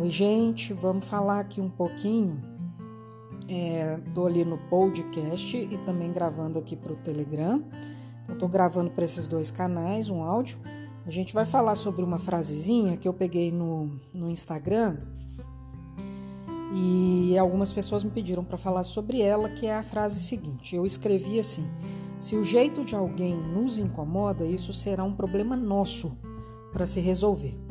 Oi, gente, vamos falar aqui um pouquinho. Estou é, ali no podcast e também gravando aqui para o Telegram. Então, estou gravando para esses dois canais um áudio. A gente vai falar sobre uma frasezinha que eu peguei no, no Instagram e algumas pessoas me pediram para falar sobre ela, que é a frase seguinte: eu escrevi assim. Se o jeito de alguém nos incomoda, isso será um problema nosso para se resolver.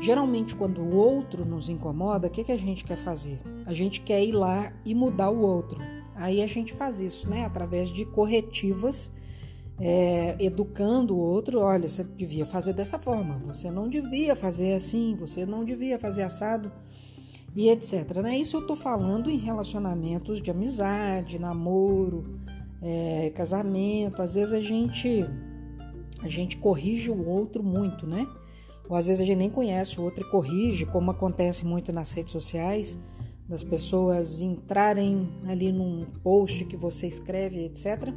Geralmente, quando o outro nos incomoda, o que, que a gente quer fazer? A gente quer ir lá e mudar o outro. Aí a gente faz isso, né? Através de corretivas, é, educando o outro. Olha, você devia fazer dessa forma, você não devia fazer assim, você não devia fazer assado e etc. Né? Isso eu estou falando em relacionamentos de amizade, namoro, é, casamento. Às vezes a gente a gente corrige o outro muito, né? Ou às vezes a gente nem conhece o outro e corrige, como acontece muito nas redes sociais, das pessoas entrarem ali num post que você escreve, etc.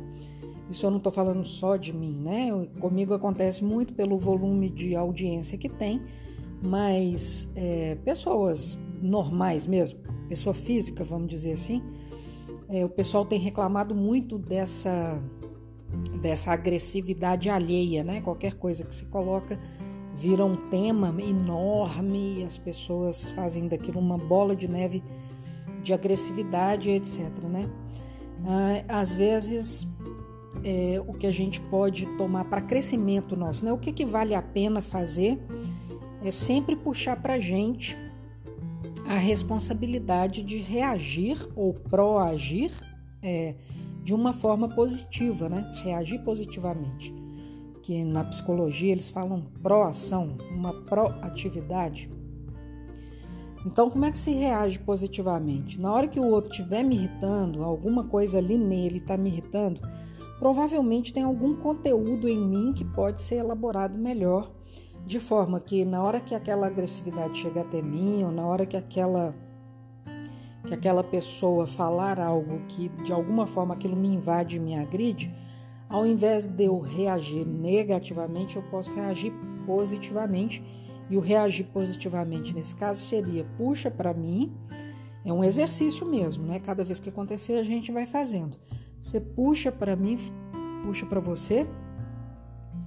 Isso eu não estou falando só de mim, né? Comigo acontece muito pelo volume de audiência que tem, mas é, pessoas normais mesmo, pessoa física, vamos dizer assim, é, o pessoal tem reclamado muito dessa dessa agressividade alheia, né? Qualquer coisa que se coloca vira um tema enorme e as pessoas fazem daquilo uma bola de neve de agressividade, etc. Né? Ah, às vezes, é, o que a gente pode tomar para crescimento nosso, né? o que, que vale a pena fazer é sempre puxar para a gente a responsabilidade de reagir ou proagir é, de uma forma positiva, né? reagir positivamente que na psicologia eles falam proação, uma proatividade. Então, como é que se reage positivamente? Na hora que o outro estiver me irritando, alguma coisa ali nele está me irritando, provavelmente tem algum conteúdo em mim que pode ser elaborado melhor, de forma que na hora que aquela agressividade chegar até mim, ou na hora que aquela que aquela pessoa falar algo que de alguma forma aquilo me invade e me agride, ao invés de eu reagir negativamente, eu posso reagir positivamente. E o reagir positivamente nesse caso seria: puxa para mim, é um exercício mesmo, né? Cada vez que acontecer, a gente vai fazendo. Você puxa para mim, puxa para você,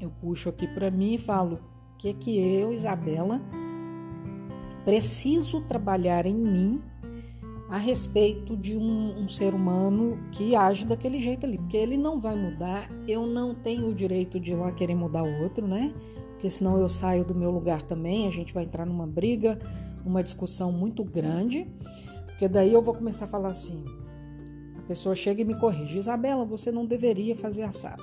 eu puxo aqui para mim e falo: que que eu, Isabela, preciso trabalhar em mim a respeito de um, um, ser humano que age daquele jeito ali, porque ele não vai mudar, eu não tenho o direito de ir lá querer mudar o outro, né? Porque senão eu saio do meu lugar também, a gente vai entrar numa briga, uma discussão muito grande, porque daí eu vou começar a falar assim, a pessoa chega e me corrige, Isabela, você não deveria fazer assado.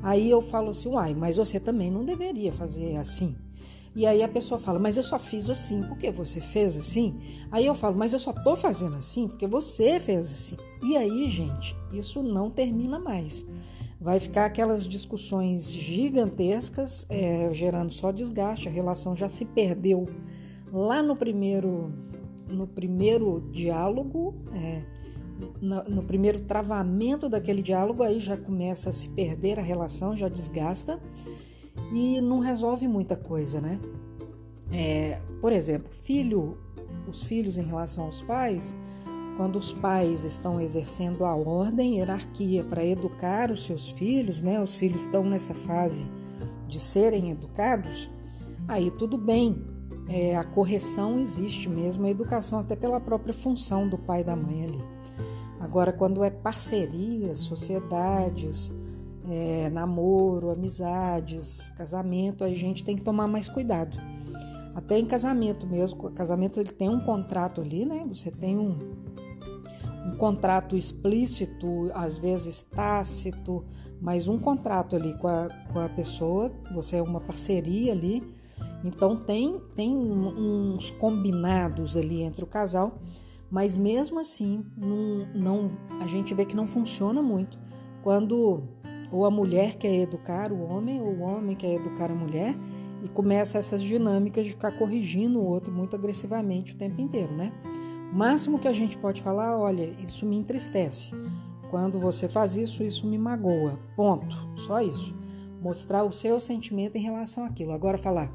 Aí eu falo assim, uai, mas você também não deveria fazer assim. E aí a pessoa fala, mas eu só fiz assim, porque você fez assim? Aí eu falo, mas eu só tô fazendo assim porque você fez assim. E aí, gente, isso não termina mais. Vai ficar aquelas discussões gigantescas, é, gerando só desgaste, a relação já se perdeu lá no primeiro, no primeiro diálogo, é, no, no primeiro travamento daquele diálogo, aí já começa a se perder a relação, já desgasta e não resolve muita coisa, né? É, por exemplo, filho, os filhos em relação aos pais, quando os pais estão exercendo a ordem, hierarquia para educar os seus filhos, né? Os filhos estão nessa fase de serem educados, aí tudo bem. É, a correção existe mesmo, a educação até pela própria função do pai e da mãe ali. Agora, quando é parcerias, sociedades, é, namoro, amizades, casamento, a gente tem que tomar mais cuidado. Até em casamento mesmo, casamento ele tem um contrato ali, né? Você tem um, um contrato explícito, às vezes tácito, mas um contrato ali com a, com a pessoa, você é uma parceria ali. Então tem, tem uns combinados ali entre o casal, mas mesmo assim não, não, a gente vê que não funciona muito quando ou a mulher quer educar o homem, ou o homem quer educar a mulher, e começa essas dinâmicas de ficar corrigindo o outro muito agressivamente o tempo inteiro, né? O máximo que a gente pode falar, olha, isso me entristece. Quando você faz isso, isso me magoa. Ponto. Só isso. Mostrar o seu sentimento em relação àquilo. Agora falar,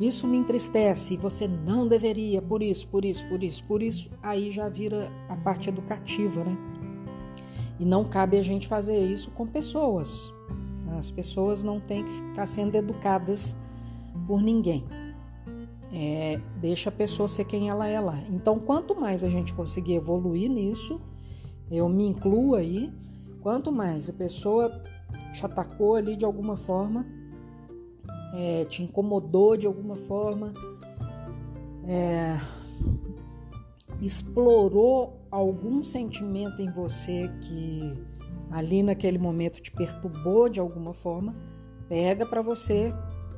isso me entristece, você não deveria, por isso, por isso, por isso, por isso, aí já vira a parte educativa, né? E não cabe a gente fazer isso com pessoas. As pessoas não têm que ficar sendo educadas por ninguém. É, deixa a pessoa ser quem ela é lá. Então, quanto mais a gente conseguir evoluir nisso, eu me incluo aí, quanto mais a pessoa te atacou ali de alguma forma, é, te incomodou de alguma forma, é, explorou algum sentimento em você que ali naquele momento te perturbou de alguma forma, pega para você,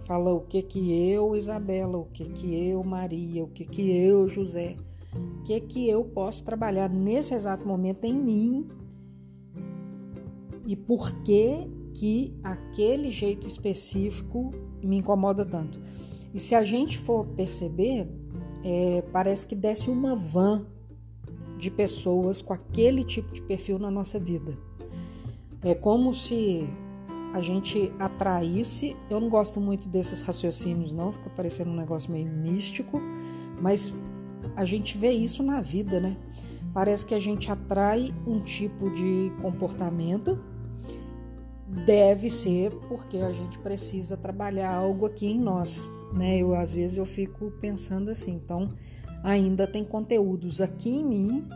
fala o que que eu, Isabela, o que que eu, Maria, o que que eu, José, o que que eu posso trabalhar nesse exato momento em mim e por que que aquele jeito específico me incomoda tanto. E se a gente for perceber, é, parece que desce uma van de pessoas com aquele tipo de perfil na nossa vida. É como se a gente atraísse. Eu não gosto muito desses raciocínios, não, fica parecendo um negócio meio místico, mas a gente vê isso na vida, né? Parece que a gente atrai um tipo de comportamento. Deve ser porque a gente precisa trabalhar algo aqui em nós, né? Eu às vezes eu fico pensando assim, então ainda tem conteúdos aqui em mim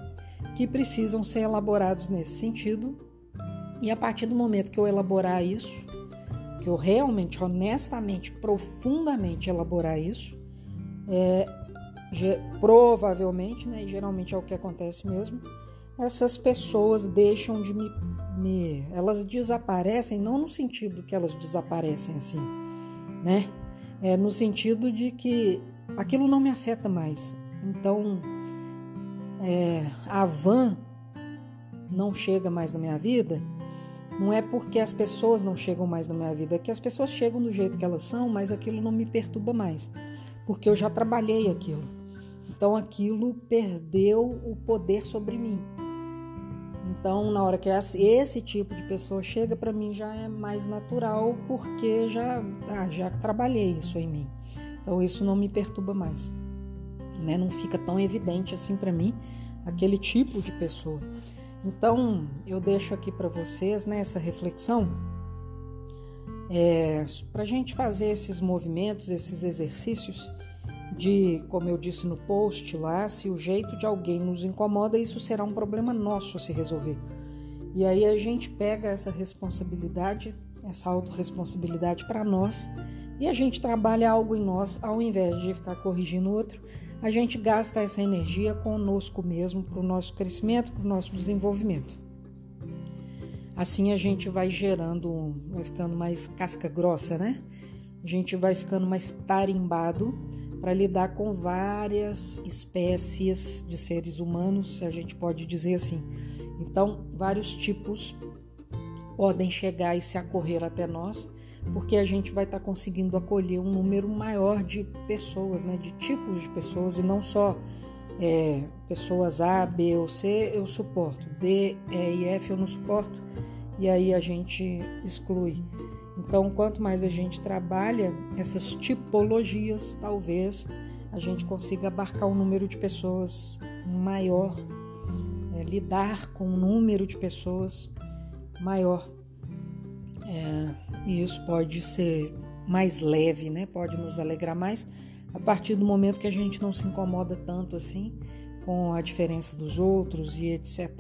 que precisam ser elaborados nesse sentido. E a partir do momento que eu elaborar isso, que eu realmente, honestamente, profundamente elaborar isso, é, provavelmente, né, e geralmente é o que acontece mesmo, essas pessoas deixam de me, me, elas desaparecem não no sentido que elas desaparecem assim, né? É no sentido de que aquilo não me afeta mais. Então, é, a van não chega mais na minha vida, não é porque as pessoas não chegam mais na minha vida, é que as pessoas chegam do jeito que elas são, mas aquilo não me perturba mais, porque eu já trabalhei aquilo. Então aquilo perdeu o poder sobre mim. Então, na hora que esse tipo de pessoa chega para mim já é mais natural, porque já ah, já trabalhei isso em mim. Então isso não me perturba mais né? Não fica tão evidente assim para mim aquele tipo de pessoa. Então, eu deixo aqui para vocês né, essa reflexão é, para a gente fazer esses movimentos, esses exercícios de, como eu disse no post lá, se o jeito de alguém nos incomoda, isso será um problema nosso a se resolver. E aí a gente pega essa responsabilidade, essa autorresponsabilidade para nós e a gente trabalha algo em nós, ao invés de ficar corrigindo o outro, a gente gasta essa energia conosco mesmo para o nosso crescimento, para o nosso desenvolvimento. Assim a gente vai gerando, vai ficando mais casca grossa, né? A gente vai ficando mais tarimbado para lidar com várias espécies de seres humanos, a gente pode dizer assim. Então, vários tipos podem chegar e se acorrer até nós porque a gente vai estar tá conseguindo acolher um número maior de pessoas, né, de tipos de pessoas, e não só é, pessoas A, B ou C eu suporto, D, E e F eu não suporto, e aí a gente exclui. Então, quanto mais a gente trabalha essas tipologias, talvez a gente consiga abarcar um número de pessoas maior, é, lidar com um número de pessoas maior. E isso pode ser mais leve, né? Pode nos alegrar mais a partir do momento que a gente não se incomoda tanto assim com a diferença dos outros e etc.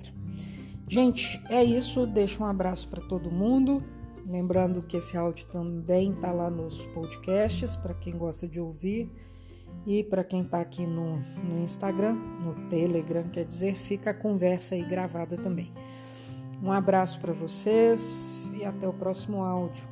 Gente, é isso. Deixo um abraço para todo mundo. Lembrando que esse áudio também está lá nos podcasts para quem gosta de ouvir e para quem está aqui no, no Instagram, no Telegram, quer dizer, fica a conversa aí gravada também. Um abraço para vocês e até o próximo áudio.